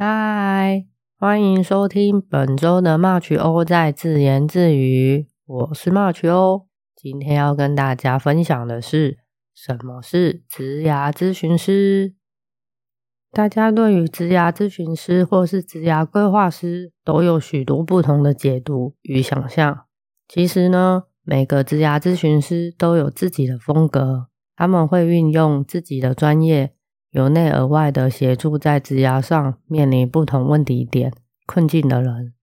嗨欢迎收听本周的 March 欧在自言自语，我是 March 欧。今天要跟大家分享的是什么是职涯咨询师。大家对于职涯咨询师或是职涯规划师都有许多不同的解读与想象。其实呢，每个职涯咨询师都有自己的风格，他们会运用自己的专业。由内而外的协助在职涯上面临不同问题点困境的人，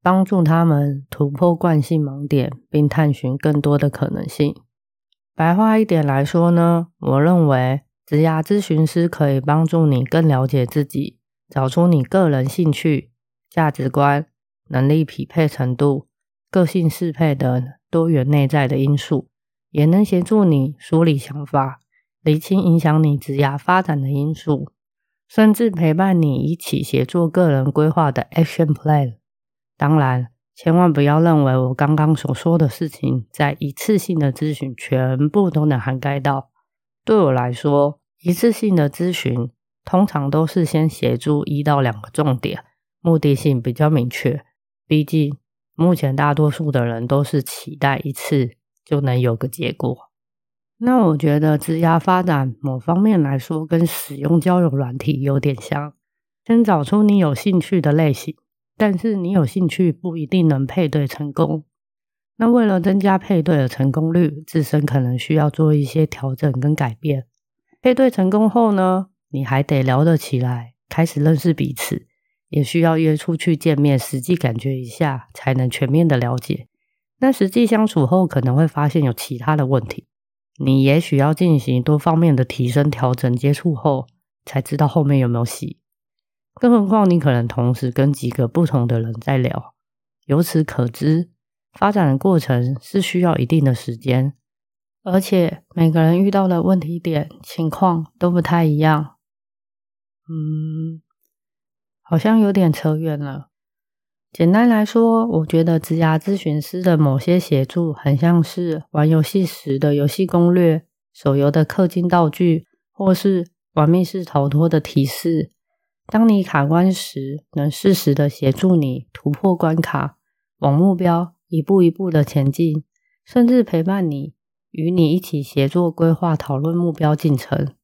帮助他们突破惯性盲点，并探寻更多的可能性。白话一点来说呢，我认为职涯咨询师可以帮助你更了解自己，找出你个人兴趣、价值观、能力匹配程度、个性适配的多元内在的因素，也能协助你梳理想法。厘清影响你职涯发展的因素，甚至陪伴你一起协作个人规划的 action plan。当然，千万不要认为我刚刚所说的事情，在一次性的咨询全部都能涵盖到。对我来说，一次性的咨询通常都是先协助一到两个重点，目的性比较明确。毕竟，目前大多数的人都是期待一次就能有个结果。那我觉得职涯发展某方面来说，跟使用交友软体有点像。先找出你有兴趣的类型，但是你有兴趣不一定能配对成功。那为了增加配对的成功率，自身可能需要做一些调整跟改变。配对成功后呢，你还得聊得起来，开始认识彼此，也需要约出去见面，实际感觉一下，才能全面的了解。那实际相处后，可能会发现有其他的问题。你也许要进行多方面的提升、调整，接触后才知道后面有没有戏。更何况你可能同时跟几个不同的人在聊，由此可知，发展的过程是需要一定的时间，而且每个人遇到的问题点、情况都不太一样。嗯，好像有点扯远了。简单来说，我觉得职涯咨询师的某些协助，很像是玩游戏时的游戏攻略、手游的氪金道具，或是玩密室逃脱的提示。当你卡关时，能适时的协助你突破关卡，往目标一步一步的前进，甚至陪伴你，与你一起协作规划、讨论目标进程。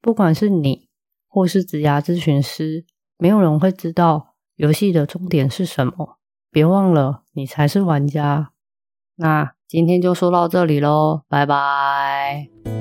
不管是你或是职涯咨询师，没有人会知道。游戏的终点是什么？别忘了，你才是玩家。那今天就说到这里喽，拜拜。